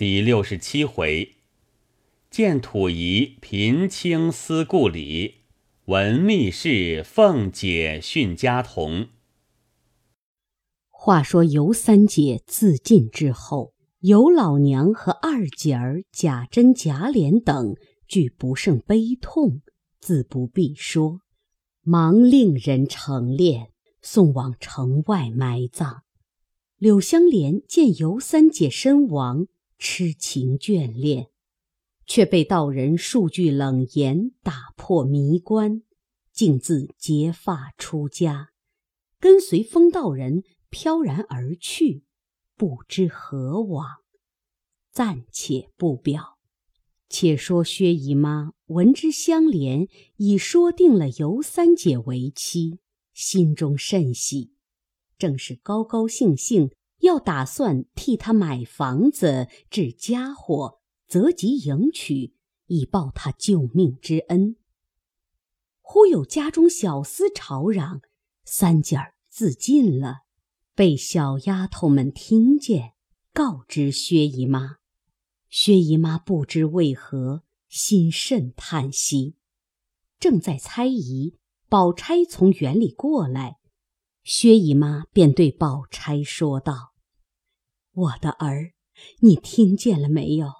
第六十七回，见土仪贫清思故里，闻密室凤姐训家童。话说尤三姐自尽之后，尤老娘和二姐儿贾珍、贾琏等俱不胜悲痛，自不必说，忙令人成殓，送往城外埋葬。柳香莲见尤三姐身亡，痴情眷恋，却被道人数句冷言打破迷关，竟自结发出家，跟随风道人。飘然而去，不知何往，暂且不表。且说薛姨妈闻之相连，已说定了尤三姐为妻，心中甚喜，正是高高兴兴，要打算替他买房子、置家伙，择吉迎娶，以报他救命之恩。忽有家中小厮吵嚷：“三姐儿自尽了。”被小丫头们听见，告知薛姨妈。薛姨妈不知为何，心甚叹息，正在猜疑。宝钗从园里过来，薛姨妈便对宝钗说道：“我的儿，你听见了没有？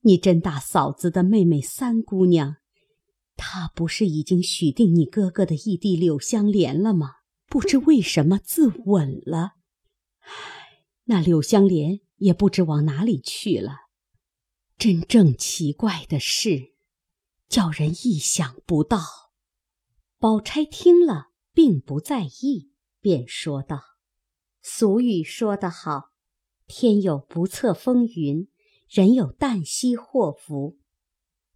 你甄大嫂子的妹妹三姑娘，她不是已经许定你哥哥的义弟柳香莲了吗？”不知为什么自刎了，那柳香莲也不知往哪里去了。真正奇怪的是，叫人意想不到。宝钗听了，并不在意，便说道：“俗语说得好，天有不测风云，人有旦夕祸福，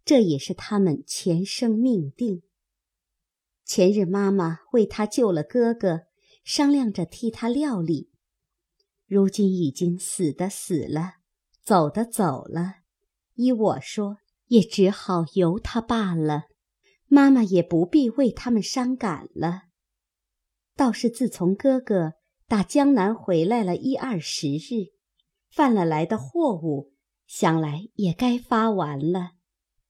这也是他们前生命定。”前日妈妈为他救了哥哥，商量着替他料理。如今已经死的死了，走的走了，依我说，也只好由他罢了。妈妈也不必为他们伤感了。倒是自从哥哥打江南回来了一二十日，贩了来的货物，想来也该发完了。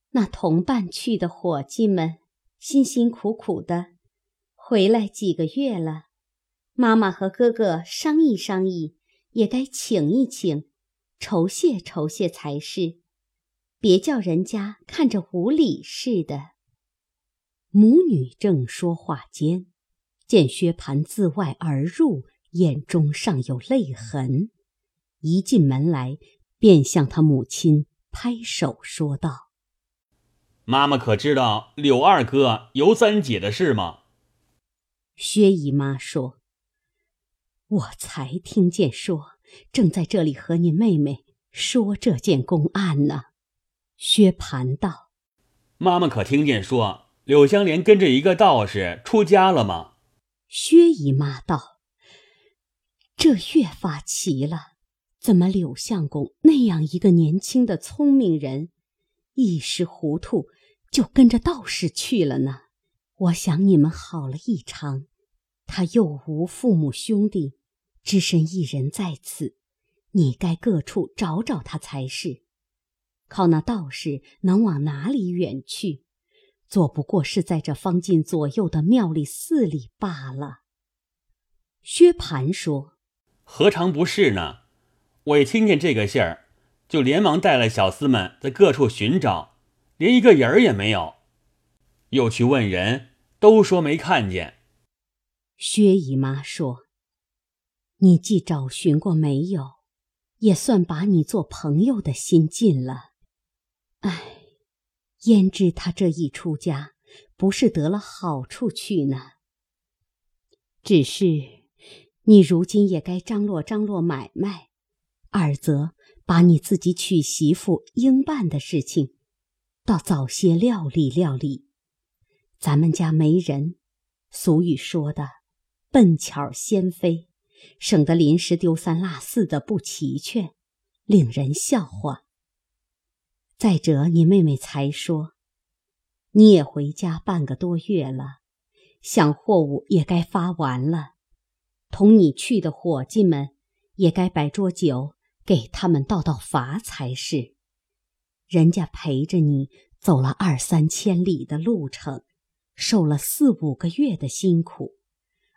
那同伴去的伙计们。辛辛苦苦的回来几个月了，妈妈和哥哥商议商议，也该请一请，酬谢酬谢才是，别叫人家看着无礼似的。母女正说话间，见薛蟠自外而入，眼中尚有泪痕，一进门来，便向他母亲拍手说道。妈妈可知道柳二哥尤三姐的事吗？薛姨妈说：“我才听见说，正在这里和你妹妹说这件公案呢。”薛蟠道：“妈妈可听见说柳香莲跟着一个道士出家了吗？”薛姨妈道：“这越发奇了，怎么柳相公那样一个年轻的聪明人？”一时糊涂，就跟着道士去了呢。我想你们好了一场，他又无父母兄弟，只身一人在此，你该各处找找他才是。靠那道士能往哪里远去？做不过是在这方近左右的庙里寺里罢了。薛蟠说：“何尝不是呢？我一听见这个信儿。”就连忙带了小厮们在各处寻找，连一个人儿也没有。又去问人，都说没看见。薛姨妈说：“你既找寻过没有，也算把你做朋友的心尽了。唉，焉知他这一出家，不是得了好处去呢？只是你如今也该张罗张罗买卖，二则。”把你自己娶媳妇应办的事情，倒早些料理料理。咱们家没人，俗语说的“笨巧先飞”，省得临时丢三落四的不齐全，令人笑话。再者，你妹妹才说，你也回家半个多月了，想货物也该发完了，同你去的伙计们也该摆桌酒。给他们道道罚才是。人家陪着你走了二三千里的路程，受了四五个月的辛苦，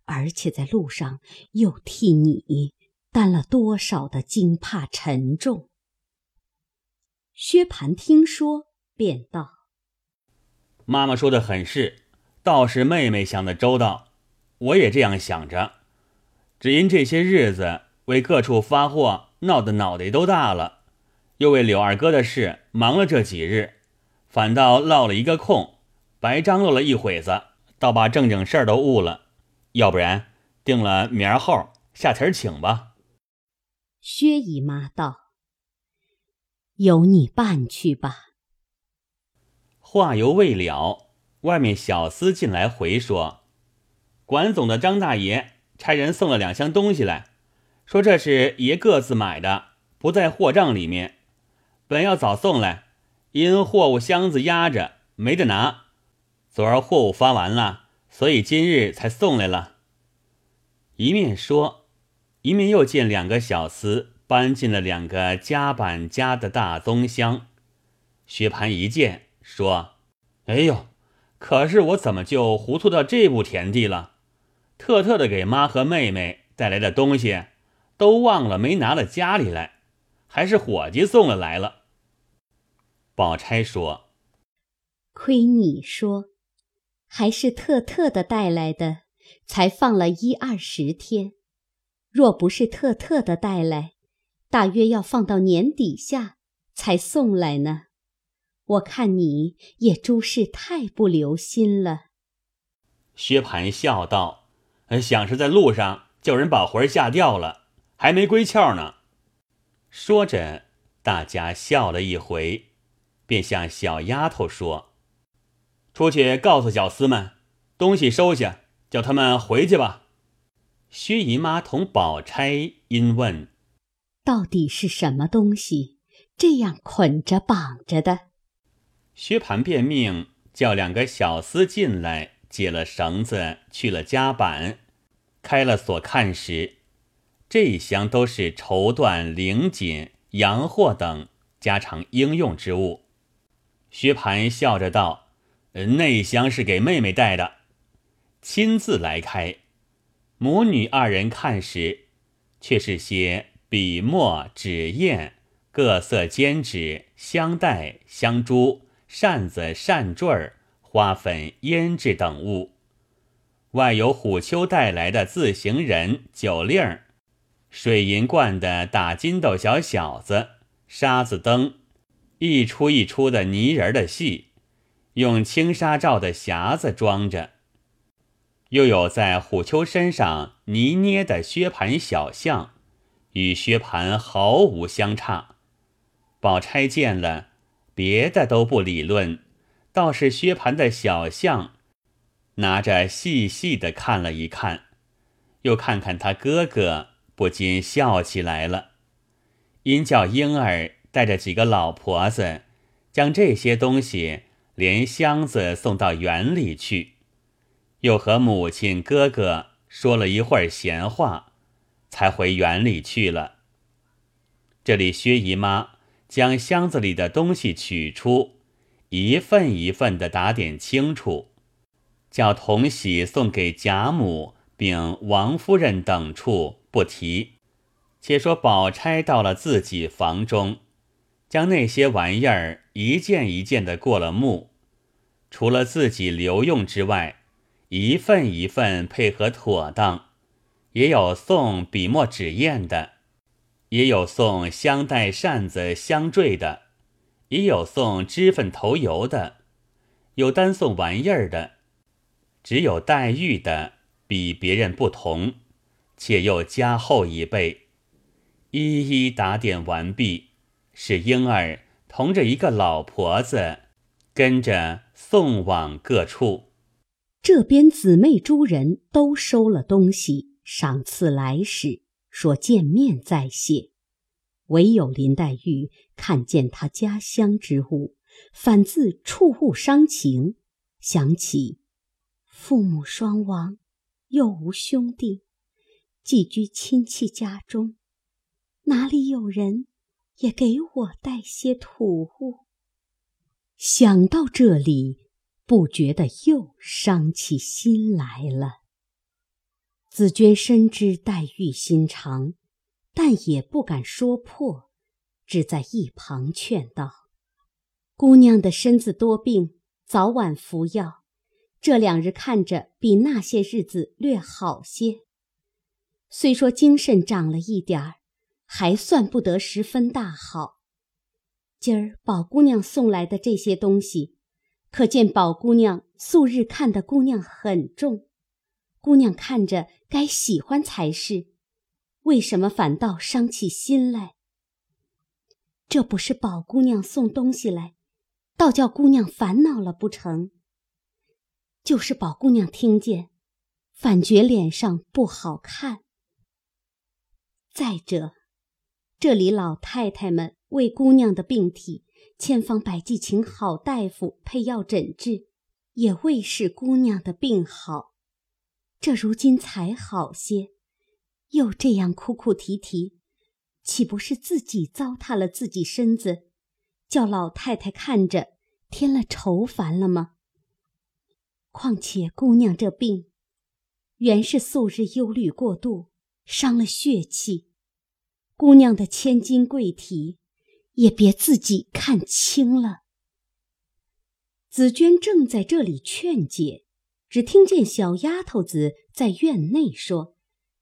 而且在路上又替你担了多少的惊怕沉重。薛蟠听说，便道：“妈妈说的很是，倒是妹妹想的周到，我也这样想着。只因这些日子为各处发货闹得脑袋都大了，又为柳二哥的事忙了这几日，反倒落了一个空，白张罗了一会子，倒把正经事儿都误了。要不然定了明儿后下词儿请吧。”薛姨妈道。由你办去吧。话犹未了，外面小厮进来回说：“管总的张大爷差人送了两箱东西来，说这是爷各自买的，不在货账里面。本要早送来，因货物箱子压着没得拿。昨儿货物发完了，所以今日才送来了。”一面说，一面又见两个小厮。搬进了两个夹板夹的大棕箱，薛蟠一见，说：“哎呦，可是我怎么就糊涂到这步田地了？特特的给妈和妹妹带来的东西，都忘了没拿到家里来，还是伙计送了来了。”宝钗说：“亏你说，还是特特的带来的，才放了一二十天，若不是特特的带来。”大约要放到年底下才送来呢，我看你也诸事太不留心了。薛蟠笑道：“想是在路上叫人把魂吓掉了，还没归窍呢。”说着，大家笑了一回，便向小丫头说：“出去告诉小厮们，东西收下，叫他们回去吧。”薛姨妈同宝钗因问。到底是什么东西，这样捆着绑着的？薛蟠便命叫两个小厮进来，解了绳子，去了夹板，开了锁，看时，这一箱都是绸缎、绫锦、洋货等家常应用之物。薛蟠笑着道：“那箱是给妹妹带的。”亲自来开，母女二人看时，却是些。笔墨纸砚、各色笺纸、香袋、香珠、扇子、扇坠儿、花粉、胭脂等物，外有虎丘带来的自行人、酒令儿、水银罐的打金斗小小子、沙子灯，一出一出的泥人的戏，用青纱罩的匣子装着，又有在虎丘身上泥捏的薛蟠小像。与薛蟠毫无相差，宝钗见了，别的都不理论，倒是薛蟠的小象，拿着细细的看了一看，又看看他哥哥，不禁笑起来了。因叫婴儿带着几个老婆子，将这些东西连箱子送到园里去，又和母亲哥哥说了一会儿闲话。才回园里去了。这里薛姨妈将箱子里的东西取出，一份一份的打点清楚，叫同喜送给贾母并王夫人等处不提。且说宝钗到了自己房中，将那些玩意儿一件一件的过了目，除了自己留用之外，一份一份配合妥当。也有送笔墨纸砚的，也有送香袋、扇子、香坠的，也有送脂粉头油的，有单送玩意儿的，只有黛玉的比别人不同，且又加厚一倍，一一打点完毕，使婴儿同着一个老婆子跟着送往各处。这边姊妹诸人都收了东西。赏赐来使，说见面再谢。唯有林黛玉看见他家乡之物，反自触物伤情，想起父母双亡，又无兄弟，寄居亲戚家中，哪里有人也给我带些土物？想到这里，不觉得又伤起心来了。紫娟深知黛玉心肠，但也不敢说破，只在一旁劝道：“姑娘的身子多病，早晚服药。这两日看着比那些日子略好些。虽说精神长了一点儿，还算不得十分大好。”今儿宝姑娘送来的这些东西，可见宝姑娘素日看的姑娘很重，姑娘看着该喜欢才是，为什么反倒伤起心来？这不是宝姑娘送东西来，倒叫姑娘烦恼了不成？就是宝姑娘听见，反觉脸上不好看。再者，这里老太太们。为姑娘的病体，千方百计请好大夫配药诊治，也未使姑娘的病好。这如今才好些，又这样哭哭啼啼，岂不是自己糟蹋了自己身子，叫老太太看着添了愁烦了吗？况且姑娘这病，原是素日忧虑过度，伤了血气。姑娘的千金贵体。也别自己看清了。紫娟正在这里劝解，只听见小丫头子在院内说：“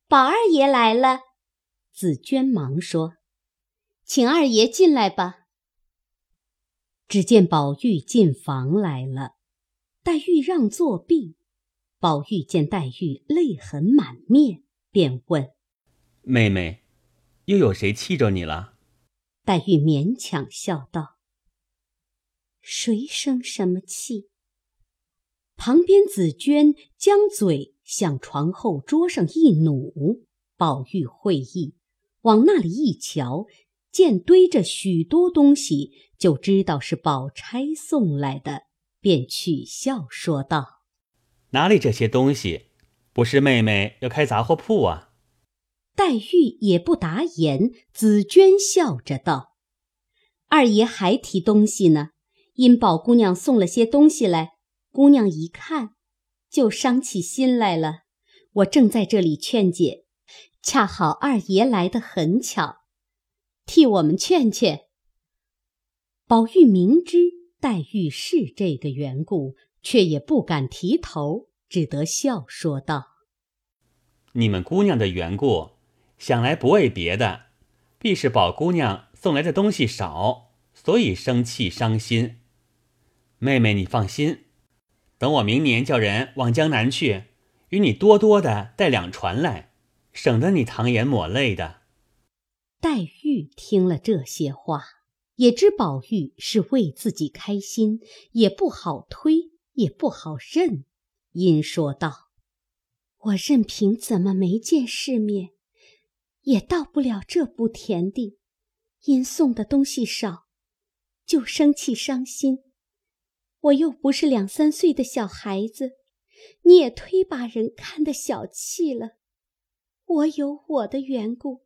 宝二爷来了。”紫娟忙说：“请二爷进来吧。”只见宝玉进房来了，黛玉让座毕。宝玉见黛玉泪痕满面，便问：“妹妹，又有谁气着你了？”黛玉勉强笑道：“谁生什么气？”旁边紫娟将嘴向床后桌上一努，宝玉会意，往那里一瞧，见堆着许多东西，就知道是宝钗送来的，便取笑说道：“哪里这些东西？不是妹妹要开杂货铺啊？”黛玉也不答言，紫娟笑着道：“二爷还提东西呢，因宝姑娘送了些东西来，姑娘一看，就伤起心来了。我正在这里劝解，恰好二爷来得很巧，替我们劝劝。”宝玉明知黛玉是这个缘故，却也不敢提头，只得笑说道：“你们姑娘的缘故。”想来不为别的，必是宝姑娘送来的东西少，所以生气伤心。妹妹，你放心，等我明年叫人往江南去，与你多多的带两船来，省得你淌眼抹泪的。黛玉听了这些话，也知宝玉是为自己开心，也不好推，也不好认，因说道：“我任凭怎么没见世面。”也到不了这步田地，因送的东西少，就生气伤心。我又不是两三岁的小孩子，你也忒把人看得小气了。我有我的缘故，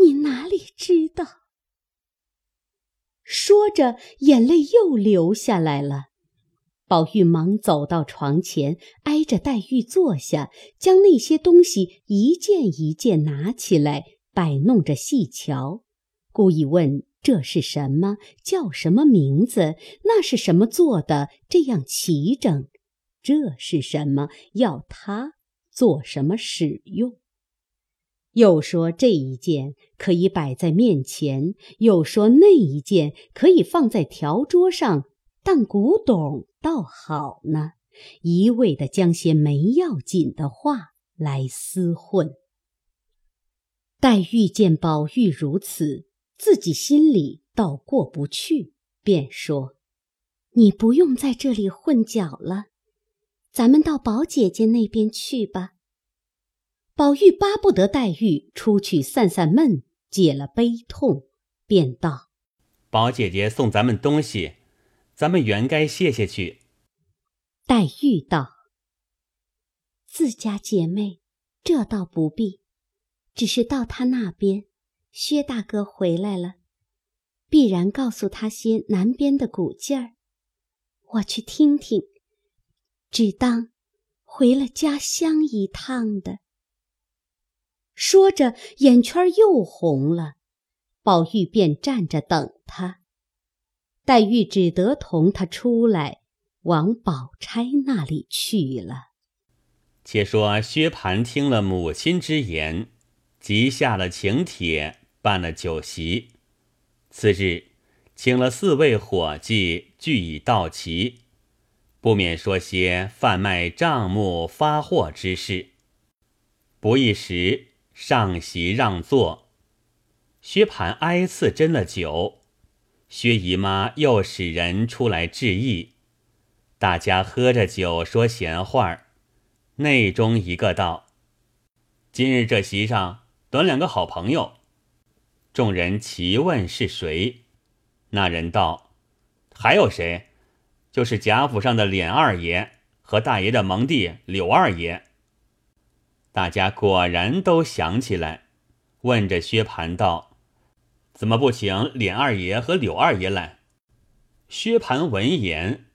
你哪里知道？说着，眼泪又流下来了。宝玉忙走到床前，挨着黛玉坐下，将那些东西一件一件拿起来，摆弄着细瞧，故意问：“这是什么？叫什么名字？那是什么做的？这样齐整？这是什么？要它做什么使用？”又说这一件可以摆在面前，又说那一件可以放在条桌上。当古董倒好呢，一味的将些没要紧的话来厮混。黛玉见宝玉如此，自己心里倒过不去，便说：“你不用在这里混搅了，咱们到宝姐姐那边去吧。”宝玉巴不得黛玉出去散散闷，解了悲痛，便道：“宝姐姐送咱们东西。”咱们原该谢谢去。黛玉道：“自家姐妹，这倒不必，只是到他那边，薛大哥回来了，必然告诉他些南边的古劲儿，我去听听，只当回了家乡一趟的。说着，眼圈又红了。宝玉便站着等他，黛玉只得同他出来，往宝钗那里去了。且说薛蟠听了母亲之言，即下了请帖，办了酒席。次日，请了四位伙计，俱已到齐，不免说些贩卖账目发货之事。不一时，上席让座。薛蟠挨次斟了酒，薛姨妈又使人出来致意，大家喝着酒说闲话儿。内中一个道：“今日这席上短两个好朋友。”众人齐问是谁。那人道：“还有谁？就是贾府上的琏二爷和大爷的蒙弟柳二爷。”大家果然都想起来，问着薛蟠道。怎么不请琏二爷和柳二爷来？薛蟠闻言，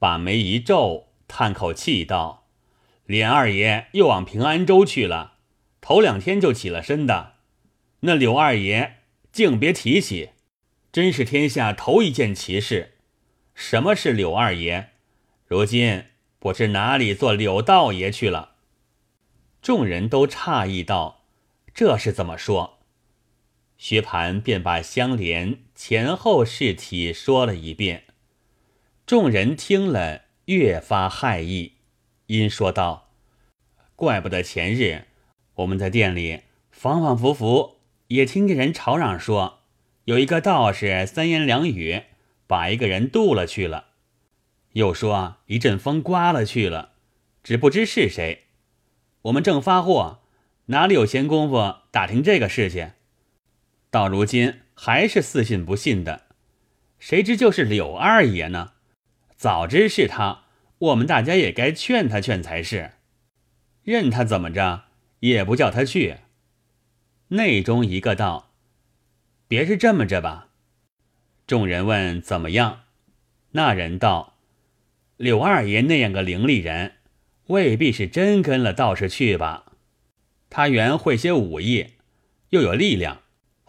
把眉一皱，叹口气道：“琏二爷又往平安州去了，头两天就起了身的。那柳二爷竟别提起，真是天下头一件奇事。什么是柳二爷？如今不知哪里做柳道爷去了。”众人都诧异道：“这是怎么说？”薛蟠便把香莲前后事体说了一遍，众人听了越发骇异，因说道：“怪不得前日我们在店里反反复复也听见人吵嚷说，有一个道士三言两语把一个人渡了去了，又说一阵风刮了去了，只不知是谁。我们正发货，哪里有闲工夫打听这个事情？”到如今还是似信不信的，谁知就是柳二爷呢？早知是他，我们大家也该劝他劝才是。任他怎么着，也不叫他去。内中一个道：“别是这么着吧？”众人问怎么样，那人道：“柳二爷那样个伶俐人，未必是真跟了道士去吧？他原会些武艺，又有力量。”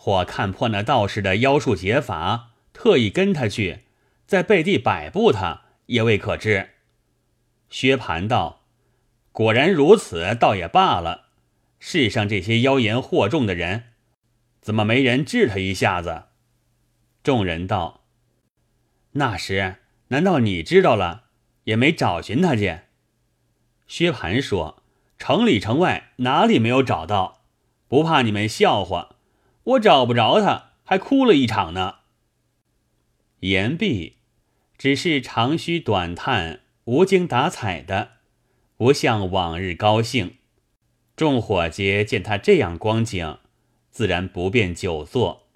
或看破那道士的妖术解法，特意跟他去，在背地摆布他，也未可知。薛蟠道：“果然如此，倒也罢了。世上这些妖言惑众的人，怎么没人治他一下子？”众人道：“那时难道你知道了，也没找寻他去？”薛蟠说：“城里城外哪里没有找到？不怕你们笑话。”我找不着他，还哭了一场呢。言毕，只是长吁短叹、无精打采的，不像往日高兴。众伙计见他这样光景，自然不便久坐，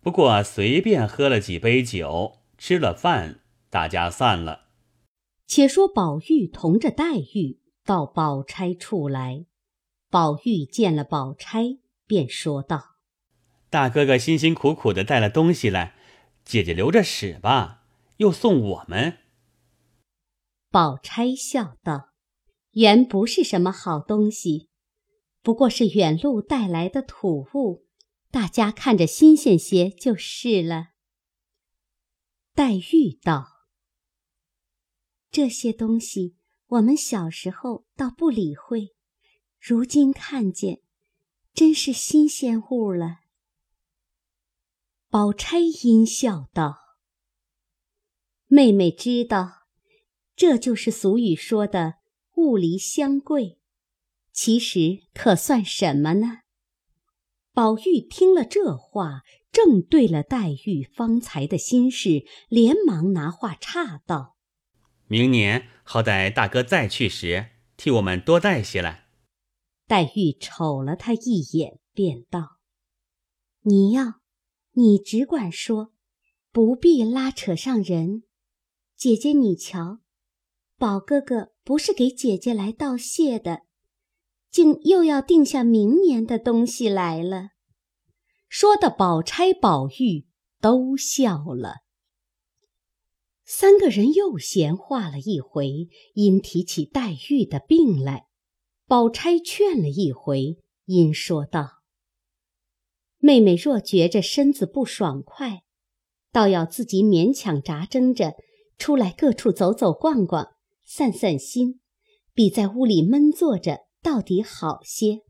不过随便喝了几杯酒，吃了饭，大家散了。且说宝玉同着黛玉到宝钗处来，宝玉见了宝钗，便说道。大哥哥辛辛苦苦的带了东西来，姐姐留着使吧，又送我们。宝钗笑道：“原不是什么好东西，不过是远路带来的土物，大家看着新鲜些就是了。”黛玉道：“这些东西我们小时候倒不理会，如今看见，真是新鲜物了。”宝钗阴笑道：“妹妹知道，这就是俗语说的‘物离相贵’，其实可算什么呢？”宝玉听了这话，正对了黛玉方才的心事，连忙拿话岔道：“明年好歹大哥再去时，替我们多带些来。”黛玉瞅了他一眼，便道：“你要。”你只管说，不必拉扯上人。姐姐，你瞧，宝哥哥不是给姐姐来道谢的，竟又要定下明年的东西来了。说的宝钗、宝玉都笑了。三个人又闲话了一回，因提起黛玉的病来，宝钗劝了一回，因说道：“妹妹若觉着身子不爽快，倒要自己勉强扎针着出来各处走走逛逛，散散心，比在屋里闷坐着到底好些。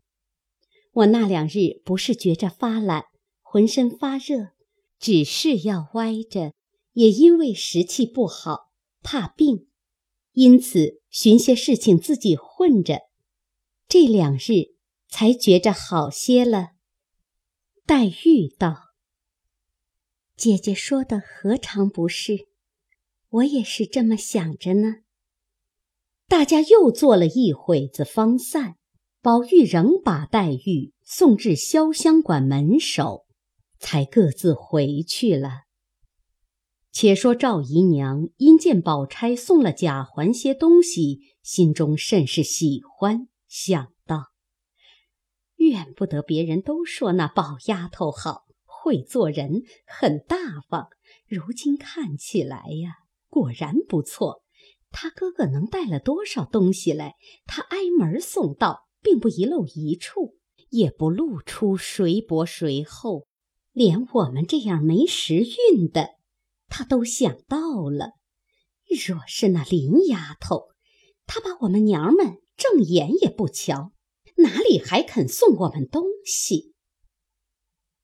我那两日不是觉着发懒，浑身发热，只是要歪着。”也因为时气不好，怕病，因此寻些事情自己混着，这两日才觉着好些了。黛玉道：“姐姐说的何尝不是？我也是这么想着呢。”大家又坐了一会子，方散。宝玉仍把黛玉送至潇湘馆门首，才各自回去了。且说赵姨娘因见宝钗送了贾环些东西，心中甚是喜欢，想：怨不得别人都说那宝丫头好，会做人，很大方。如今看起来呀，果然不错。他哥哥能带了多少东西来，他挨门送到，并不遗漏一处，也不露出谁薄谁厚，连我们这样没时运的。他都想到了，若是那林丫头，她把我们娘们正眼也不瞧，哪里还肯送我们东西？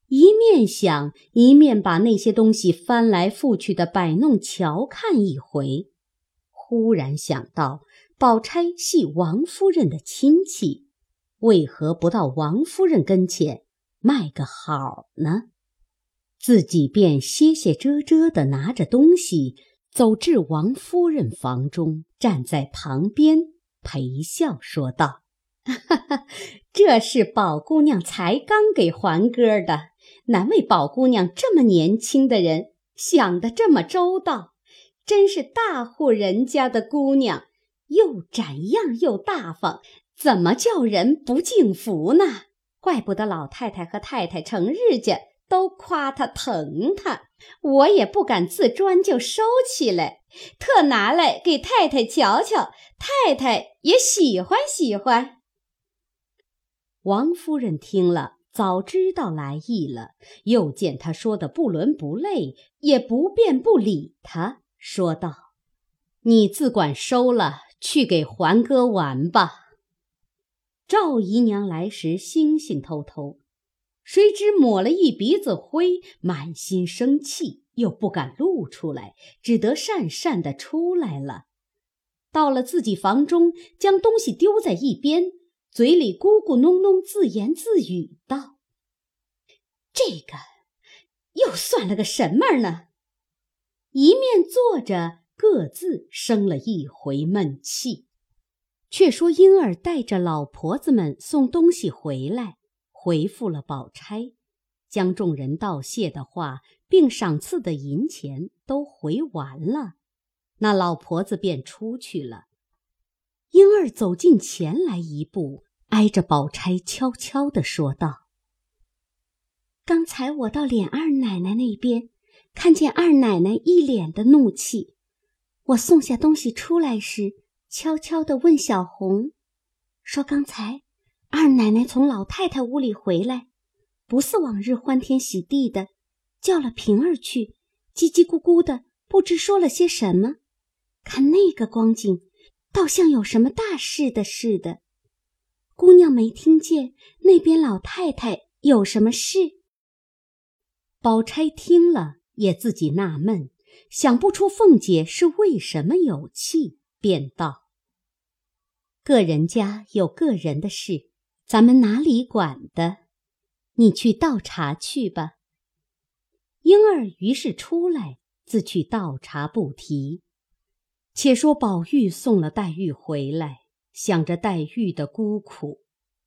一面想，一面把那些东西翻来覆去的摆弄瞧看一回，忽然想到，宝钗系王夫人的亲戚，为何不到王夫人跟前卖个好呢？自己便歇歇遮遮地拿着东西走至王夫人房中，站在旁边陪笑说道：“，这是宝姑娘才刚给还哥的，难为宝姑娘这么年轻的人想得这么周到，真是大户人家的姑娘，又展样又大方，怎么叫人不敬服呢？怪不得老太太和太太成日家。”都夸她疼她，我也不敢自专就收起来，特拿来给太太瞧瞧，太太也喜欢喜欢。王夫人听了，早知道来意了，又见他说的不伦不类，也不便不理他，说道：“你自管收了，去给环哥玩吧。”赵姨娘来时，星星偷偷。谁知抹了一鼻子灰，满心生气，又不敢露出来，只得讪讪的出来了。到了自己房中，将东西丢在一边，嘴里咕咕哝哝自言自语道：“这个又算了个什么呢？”一面坐着，各自生了一回闷气。却说婴儿带着老婆子们送东西回来。回复了宝钗，将众人道谢的话，并赏赐的银钱都回完了，那老婆子便出去了。英儿走近前来一步，挨着宝钗悄悄地说道：“刚才我到琏二奶奶那边，看见二奶奶一脸的怒气，我送下东西出来时，悄悄地问小红，说刚才。”二奶奶从老太太屋里回来，不似往日欢天喜地的，叫了平儿去，叽叽咕咕的，不知说了些什么。看那个光景，倒像有什么大事的似的。姑娘没听见那边老太太有什么事？宝钗听了也自己纳闷，想不出凤姐是为什么有气，便道：“个人家有个人的事。”咱们哪里管的？你去倒茶去吧。莺儿于是出来，自去倒茶，不提。且说宝玉送了黛玉回来，想着黛玉的孤苦，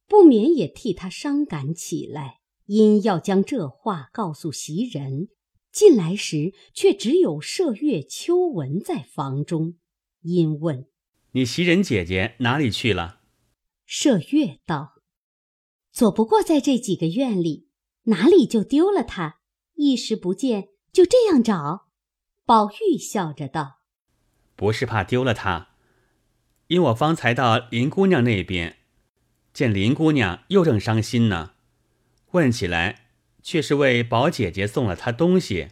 不免也替她伤感起来，因要将这话告诉袭人。进来时，却只有麝月、秋纹在房中，因问：“你袭人姐姐哪里去了？”麝月道。左不过在这几个院里，哪里就丢了她？一时不见，就这样找。宝玉笑着道：“不是怕丢了他，因我方才到林姑娘那边，见林姑娘又正伤心呢。问起来，却是为宝姐姐送了她东西。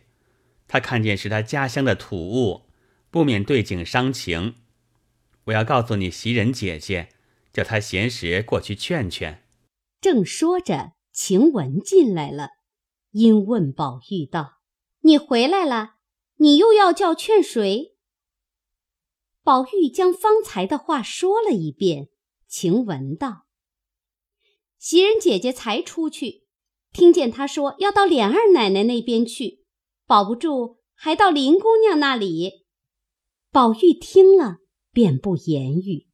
她看见是她家乡的土物，不免对景伤情。我要告诉你袭人姐姐，叫她闲时过去劝劝。”正说着，晴雯进来了，因问宝玉道：“你回来了？”你又要叫劝谁？宝玉将方才的话说了一遍。晴雯道：“袭人姐姐才出去，听见她说要到琏二奶奶那边去，保不住还到林姑娘那里。”宝玉听了，便不言语。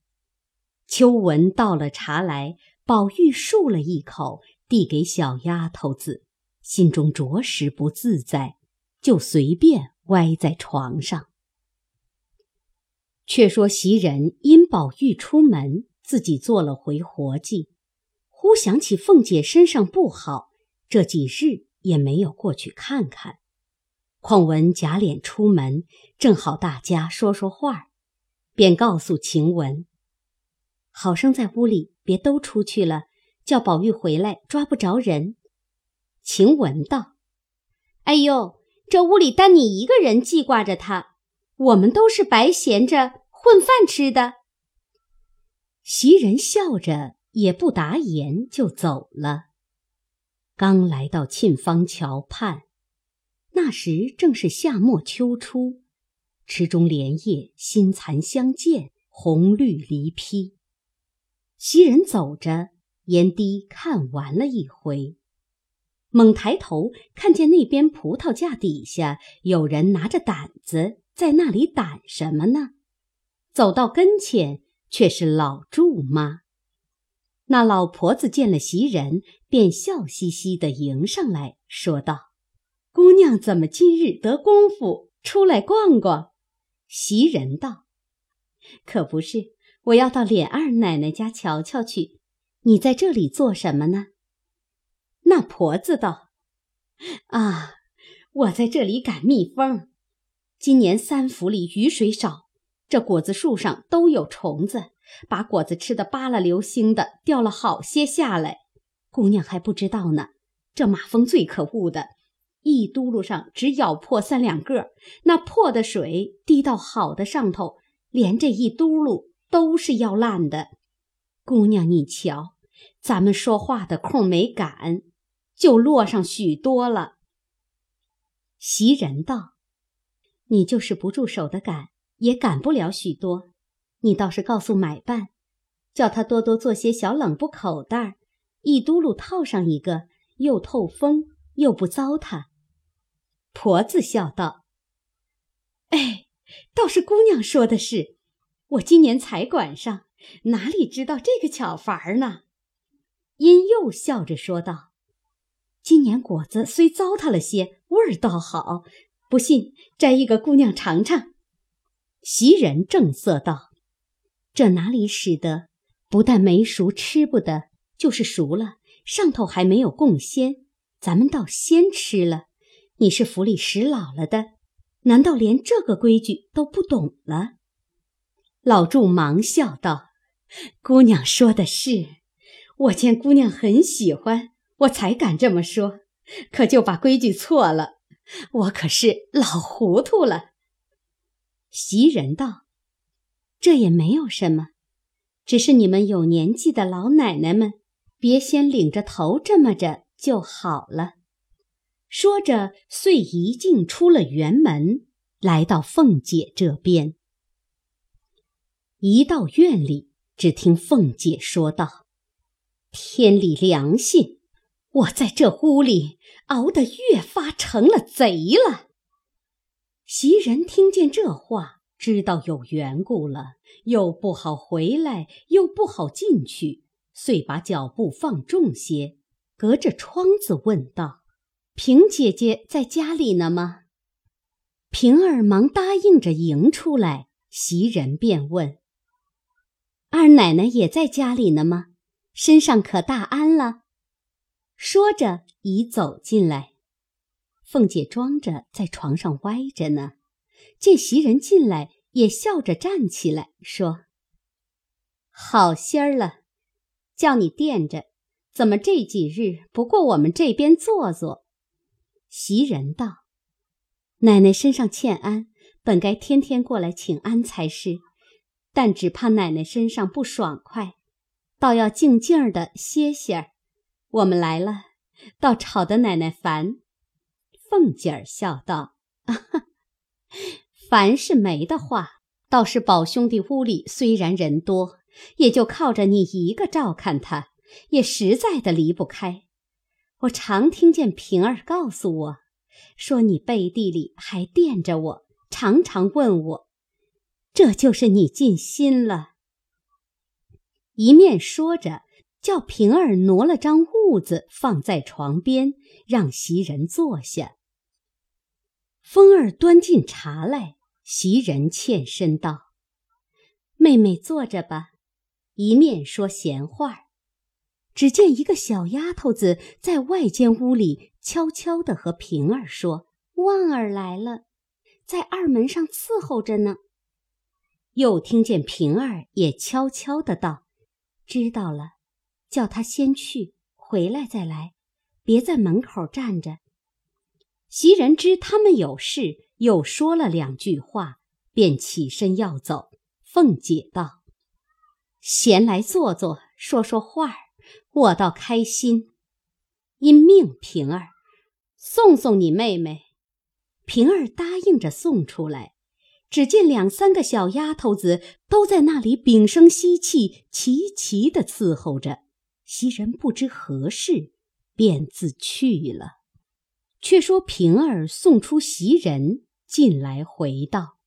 秋纹倒了茶来，宝玉漱了一口，递给小丫头子，心中着实不自在，就随便。歪在床上。却说袭人因宝玉出门，自己做了回活计，忽想起凤姐身上不好，这几日也没有过去看看。况闻贾琏出门，正好大家说说话，便告诉晴雯：“好生在屋里，别都出去了，叫宝玉回来抓不着人。”晴雯道：“哎呦！”这屋里单你一个人记挂着他，我们都是白闲着混饭吃的。袭人笑着也不答言，就走了。刚来到沁芳桥畔，那时正是夏末秋初，池中莲叶新残相间，红绿离披。袭人走着，沿堤看完了一回。猛抬头，看见那边葡萄架底下有人拿着掸子在那里掸什么呢？走到跟前，却是老祝妈。那老婆子见了袭人，便笑嘻嘻地迎上来说道：“姑娘怎么今日得功夫出来逛逛？”袭人道：“可不是，我要到琏二奶奶家瞧瞧去。你在这里做什么呢？”那婆子道：“啊，我在这里赶蜜蜂。今年三府里雨水少，这果子树上都有虫子，把果子吃的扒了流星的，掉了好些下来。姑娘还不知道呢。这马蜂最可恶的，一嘟噜上只咬破三两个，那破的水滴到好的上头，连这一嘟噜都是要烂的。姑娘你瞧，咱们说话的空没赶。”就落上许多了。袭人道：“你就是不住手的赶，也赶不了许多。你倒是告诉买办，叫他多多做些小冷布口袋，一嘟噜套上一个，又透风又不糟蹋。”婆子笑道：“哎，倒是姑娘说的是。我今年才管上，哪里知道这个巧法儿呢？”因又笑着说道。今年果子虽糟蹋了些，味儿倒好。不信，摘一个姑娘尝尝。袭人正色道：“这哪里使得？不但没熟，吃不得；就是熟了，上头还没有供鲜，咱们倒先吃了。你是府里使老了的，难道连这个规矩都不懂了？”老祝忙笑道：“姑娘说的是，我见姑娘很喜欢。”我才敢这么说，可就把规矩错了。我可是老糊涂了。袭人道：“这也没有什么，只是你们有年纪的老奶奶们，别先领着头这么着就好了。”说着，遂一径出了园门，来到凤姐这边。一到院里，只听凤姐说道：“天理良心！”我在这屋里熬得越发成了贼了。袭人听见这话，知道有缘故了，又不好回来，又不好进去，遂把脚步放重些，隔着窗子问道：“平姐姐在家里呢吗？”平儿忙答应着迎出来，袭人便问：“二奶奶也在家里呢吗？身上可大安了？”说着已走进来。凤姐装着在床上歪着呢，见袭人进来，也笑着站起来说：“好些儿了，叫你垫着，怎么这几日不过我们这边坐坐？”袭人道：“奶奶身上欠安，本该天天过来请安才是，但只怕奶奶身上不爽快，倒要静静的歇歇儿。我们来了，倒吵得奶奶烦。”凤姐儿笑道：“凡是没的话，倒是宝兄弟屋里虽然人多，也就靠着你一个照看他，也实在的离不开。”我常听见平儿告诉我，说你背地里还惦着我，常常问我，这就是你尽心了。一面说着，叫平儿挪了张褥子放在床边，让袭人坐下。风儿端进茶来，袭人欠身道：“妹妹坐着吧。”一面说闲话。只见一个小丫头子在外间屋里悄悄地和平儿说：“旺儿来了，在二门上伺候着呢。”又听见平儿也悄悄的道：“知道了，叫他先去，回来再来，别在门口站着。”袭人知他们有事，又说了两句话，便起身要走。凤姐道：“闲来坐坐，说说话儿。”我倒开心，因命平儿送送你妹妹。平儿答应着送出来，只见两三个小丫头子都在那里屏声息气，齐齐的伺候着。袭人不知何事，便自去了。却说平儿送出袭人进来，回道：“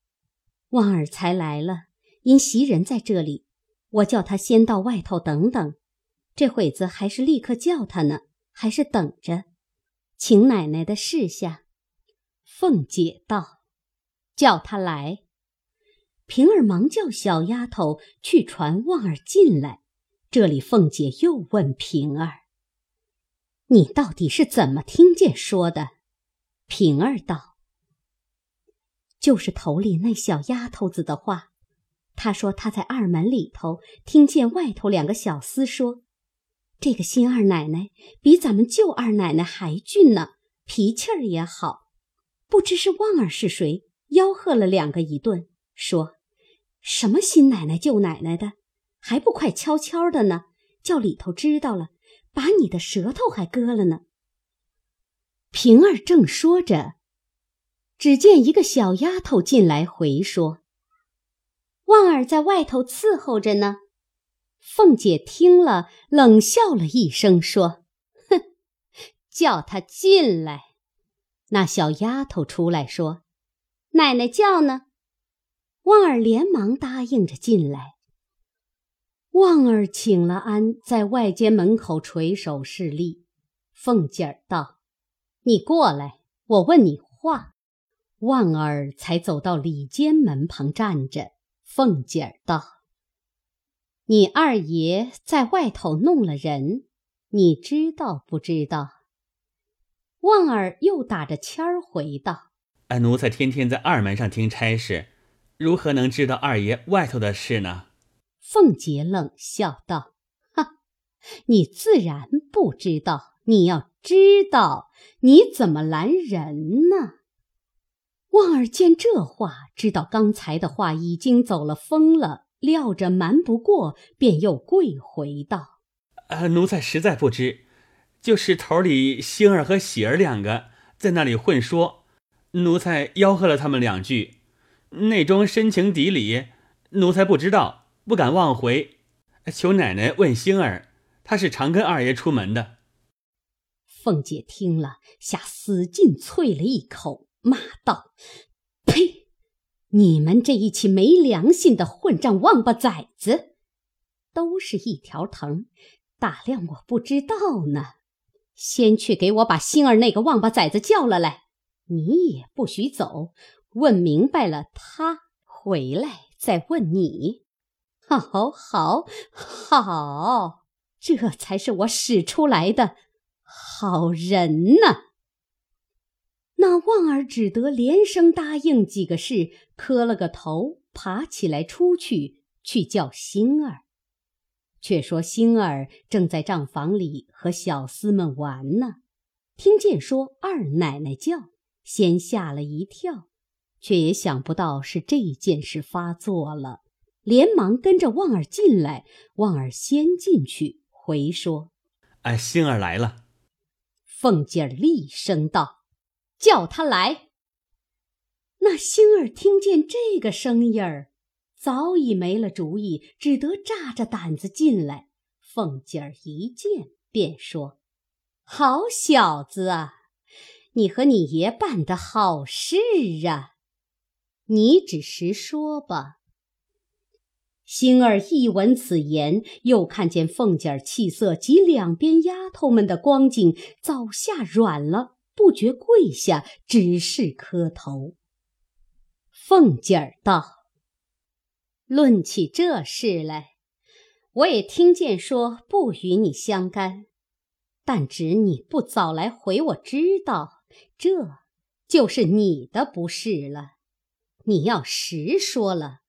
旺儿才来了，因袭人在这里，我叫他先到外头等等。”这会子还是立刻叫他呢，还是等着？请奶奶的示下。凤姐道：“叫他来。”平儿忙叫小丫头去传旺儿进来。这里凤姐又问平儿：“你到底是怎么听见说的？”平儿道：“就是头里那小丫头子的话。她说她在二门里头听见外头两个小厮说。”这个新二奶奶比咱们旧二奶奶还俊呢，脾气儿也好。不知是旺儿是谁，吆喝了两个一顿，说：“什么新奶奶旧奶奶的，还不快悄悄的呢？叫里头知道了，把你的舌头还割了呢。”平儿正说着，只见一个小丫头进来回说：“旺儿在外头伺候着呢。”凤姐听了，冷笑了一声，说：“哼，叫他进来。”那小丫头出来说：“奶奶叫呢。”旺儿连忙答应着进来。旺儿请了安，在外间门口垂手侍立。凤姐儿道：“你过来，我问你话。”旺儿才走到里间门旁站着。凤姐儿道。你二爷在外头弄了人，你知道不知道？旺儿又打着签儿回道：“俺奴才天天在二门上听差事，如何能知道二爷外头的事呢？”凤姐冷笑道：“哈，你自然不知道。你要知道，你怎么拦人呢？”旺儿见这话，知道刚才的话已经走了风了。料着瞒不过，便又跪回道：“呃，奴才实在不知，就是头里星儿和喜儿两个在那里混说，奴才吆喝了他们两句，内中深情底里，奴才不知道，不敢忘回，求奶奶问星儿，她是常跟二爷出门的。”凤姐听了，下死劲啐了一口，骂道：“呸！”你们这一起没良心的混账王八崽子，都是一条藤，打量我不知道呢。先去给我把星儿那个王八崽子叫了来，你也不许走，问明白了他回来再问你。好，好，好，这才是我使出来的好人呢。那旺儿只得连声答应几个事，磕了个头，爬起来出去去叫星儿。却说星儿正在账房里和小厮们玩呢，听见说二奶奶叫，先吓了一跳，却也想不到是这件事发作了，连忙跟着旺儿进来。旺儿先进去回说：“哎，星儿来了。”凤姐儿厉声道。叫他来。那星儿听见这个声音儿，早已没了主意，只得炸着胆子进来。凤姐儿一见，便说：“好小子啊，你和你爷办的好事啊！你只实说吧。”星儿一闻此言，又看见凤姐儿气色及两边丫头们的光景，早吓软了。不觉跪下，只是磕头。凤姐儿道：“论起这事来，我也听见说不与你相干，但只你不早来回我知道，这就是你的不是了。你要实说了，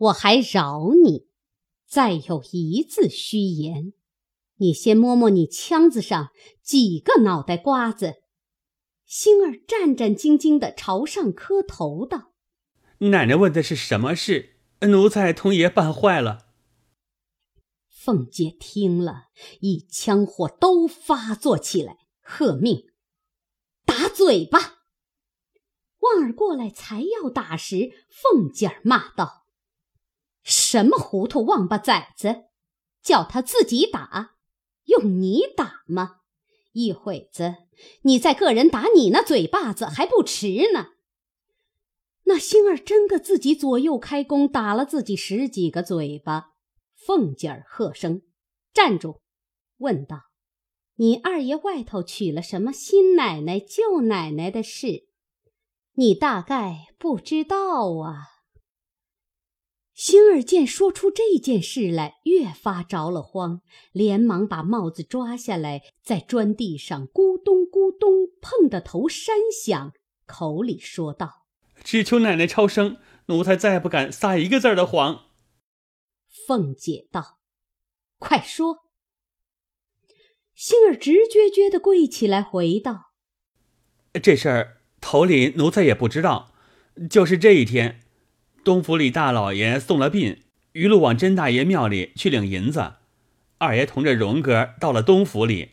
我还饶你；再有一字虚言，你先摸摸你腔子上几个脑袋瓜子。”星儿战战兢兢地朝上磕头道：“奶奶问的是什么事？奴才同爷办坏了。”凤姐听了一腔火都发作起来，喝命：“打嘴巴！”旺儿过来才要打时，凤姐儿骂道：“什么糊涂王八崽子，叫他自己打，用你打吗？”一会子，你再个人打你那嘴巴子还不迟呢。那星儿真个自己左右开弓，打了自己十几个嘴巴。凤姐儿喝声：“站住！”问道：“你二爷外头娶了什么新奶奶、旧奶奶的事？你大概不知道啊？”星儿见说出这件事来，越发着了慌，连忙把帽子抓下来，在砖地上咕咚咕咚碰得头山响，口里说道：“只求奶奶超生，奴才再不敢撒一个字儿的谎。”凤姐道：“快说。”星儿直撅撅的跪起来，回道：“这事儿头里奴才也不知道，就是这一天。”东府里大老爷送了殡，一路往甄大爷庙里去领银子。二爷同着荣哥到了东府里，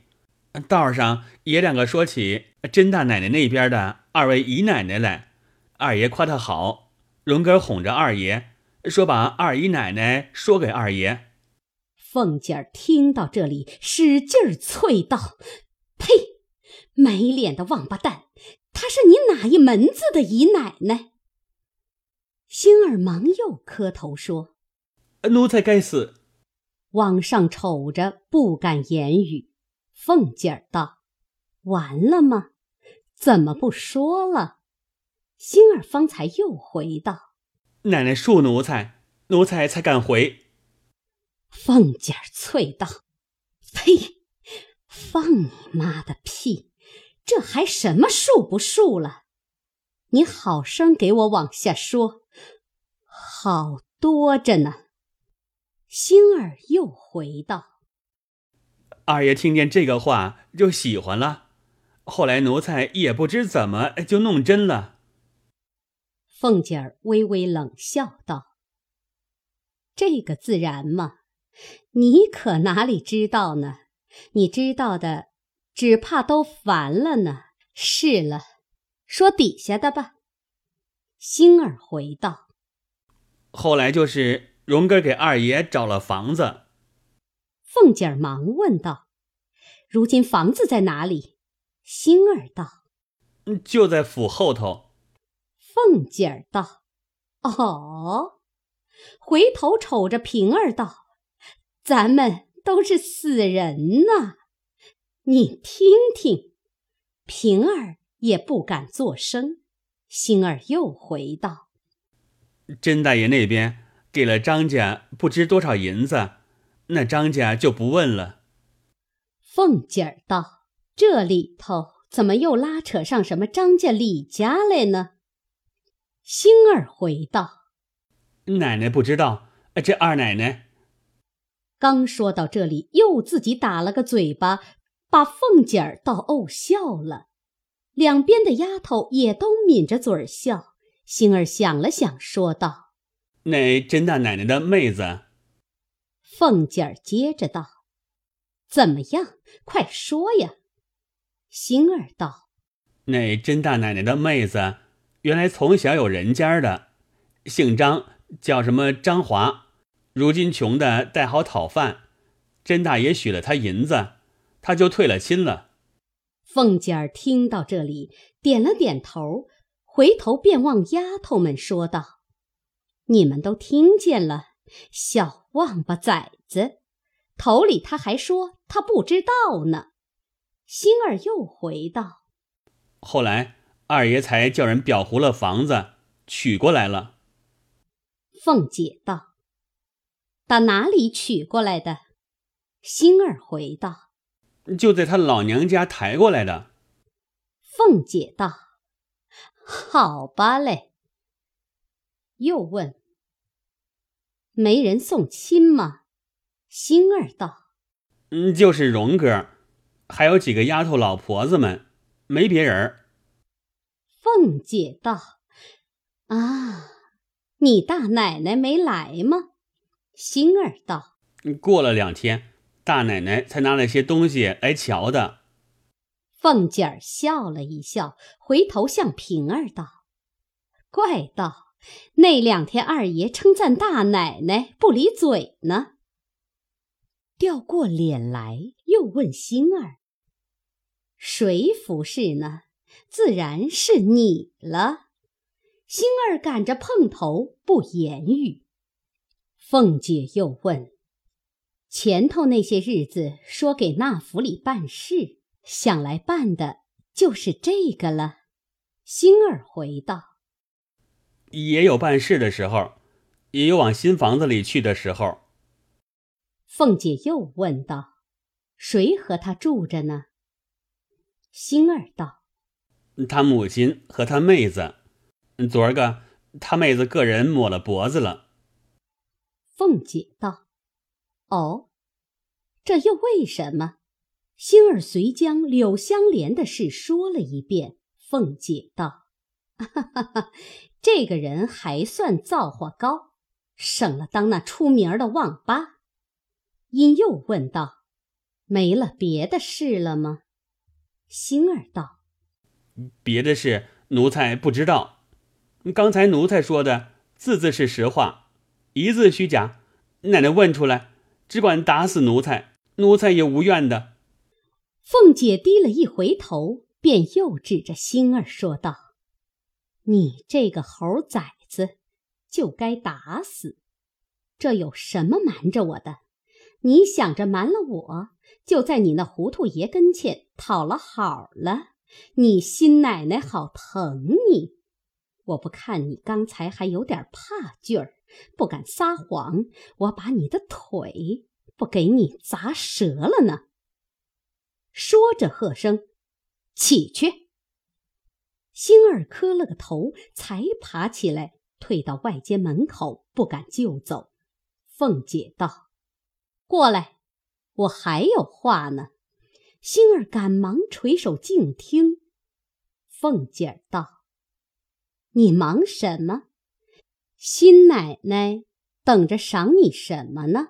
道上爷两个说起甄大奶奶那边的二位姨奶奶来。二爷夸他好，荣哥哄着二爷说把二姨奶奶说给二爷。凤姐儿听到这里，使劲儿啐道：“呸！没脸的王八蛋！她是你哪一门子的姨奶奶？”星儿忙又磕头说：“奴才该死。”往上瞅着，不敢言语。凤姐儿道：“完了吗？怎么不说了？”星儿方才又回道：“奶奶恕奴才，奴才才敢回。”凤姐儿啐道：“呸！放你妈的屁！这还什么恕不恕了？你好生给我往下说。”好多着呢。星儿又回道：“二爷听见这个话就喜欢了，后来奴才也不知怎么就弄真了。”凤姐儿微微冷笑道：“这个自然嘛，你可哪里知道呢？你知道的，只怕都烦了呢。是了，说底下的吧。”星儿回道。后来就是荣哥给二爷找了房子。凤姐儿忙问道：“如今房子在哪里？”星儿道：“就在府后头。”凤姐儿道：“哦。”回头瞅着平儿道：“咱们都是死人呐，你听听。”平儿也不敢作声。星儿又回道。甄大爷那边给了张家不知多少银子，那张家就不问了。凤姐儿道：“这里头怎么又拉扯上什么张家、李家来呢？”星儿回道：“奶奶不知道，这二奶奶……”刚说到这里，又自己打了个嘴巴，把凤姐儿倒怄笑了。两边的丫头也都抿着嘴儿笑。星儿想了想，说道：“那甄大奶奶的妹子。”凤姐儿接着道：“怎么样？快说呀！”星儿道：“那甄大奶奶的妹子，原来从小有人家的，姓张，叫什么张华，如今穷的带好讨饭，甄大爷许了她银子，她就退了亲了。”凤姐儿听到这里，点了点头。回头便望丫头们说道：“你们都听见了，小王八崽子！头里他还说他不知道呢。”星儿又回道：“后来二爷才叫人裱糊了房子，娶过来了。”凤姐道：“打哪里娶过来的？”星儿回道：“就在他老娘家抬过来的。”凤姐道。好吧嘞。又问：“没人送亲吗？”星儿道：“嗯，就是荣哥，还有几个丫头老婆子们，没别人。”凤姐道：“啊，你大奶奶没来吗？”星儿道：“过了两天，大奶奶才拿了些东西来瞧的。”凤姐儿笑了一笑，回头向平儿道：“怪道那两天二爷称赞大奶奶不离嘴呢。”掉过脸来，又问星儿：“谁服侍呢？自然是你了。”星儿赶着碰头，不言语。凤姐又问：“前头那些日子，说给那府里办事。”想来办的就是这个了。星儿回道：“也有办事的时候，也有往新房子里去的时候。”凤姐又问道：“谁和他住着呢？”星儿道：“他母亲和他妹子。昨儿个他妹子个人抹了脖子了。”凤姐道：“哦，这又为什么？”星儿遂将柳香莲的事说了一遍。凤姐道：“哈哈哈，这个人还算造化高，省了当那出名的旺八。”因又问道：“没了别的事了吗？”星儿道：“别的事奴才不知道。刚才奴才说的字字是实话，一字虚假。奶奶问出来，只管打死奴才，奴才也无怨的。”凤姐低了一回头，便又指着星儿说道：“你这个猴崽子，就该打死！这有什么瞒着我的？你想着瞒了我，就在你那糊涂爷跟前讨了好了。你新奶奶好疼你！我不看你刚才还有点怕劲儿，不敢撒谎，我把你的腿不给你砸折了呢！”说着，喝声：“起去！”星儿磕了个头，才爬起来，退到外间门口，不敢就走。凤姐道：“过来，我还有话呢。”星儿赶忙垂手静听。凤姐儿道：“你忙什么？新奶奶等着赏你什么呢？”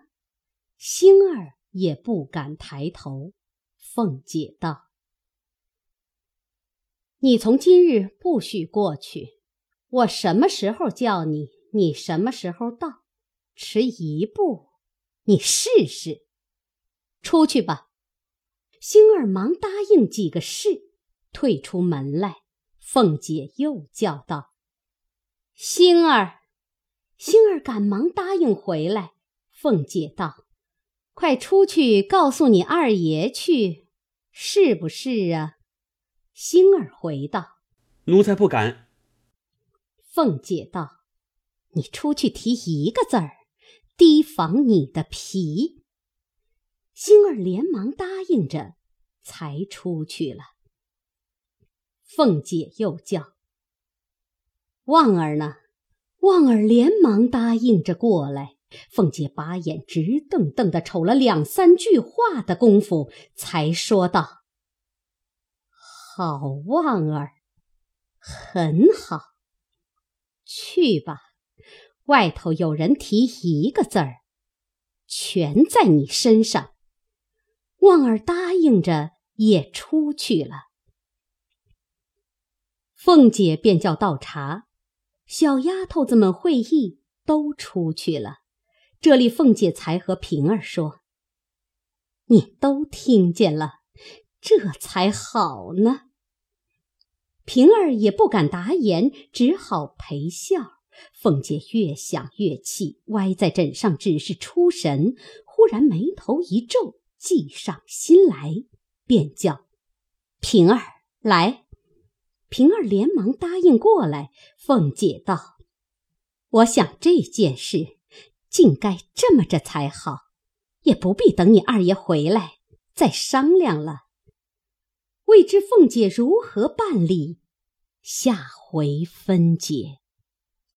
星儿也不敢抬头。凤姐道：“你从今日不许过去，我什么时候叫你，你什么时候到。迟一步，你试试。出去吧。”星儿忙答应几个事，退出门来。凤姐又叫道：“星儿！”星儿赶忙答应回来。凤姐道：“快出去告诉你二爷去。”是不是啊？星儿回道：“奴才不敢。”凤姐道：“你出去提一个字儿，提防你的皮。”星儿连忙答应着，才出去了。凤姐又叫：“旺儿呢？”旺儿连忙答应着过来。凤姐把眼直瞪瞪的瞅了两三句话的功夫，才说道：“好，旺儿，很好。去吧，外头有人提一个字儿，全在你身上。”旺儿答应着，也出去了。凤姐便叫倒茶，小丫头子们会意，都出去了。这里凤姐才和平儿说：“你都听见了，这才好呢。”平儿也不敢答言，只好陪笑。凤姐越想越气，歪在枕上，只是出神。忽然眉头一皱。计上心来，便叫平儿来。平儿连忙答应过来。凤姐道：“我想这件事，竟该这么着才好，也不必等你二爷回来再商量了。未知凤姐如何办理，下回分解。”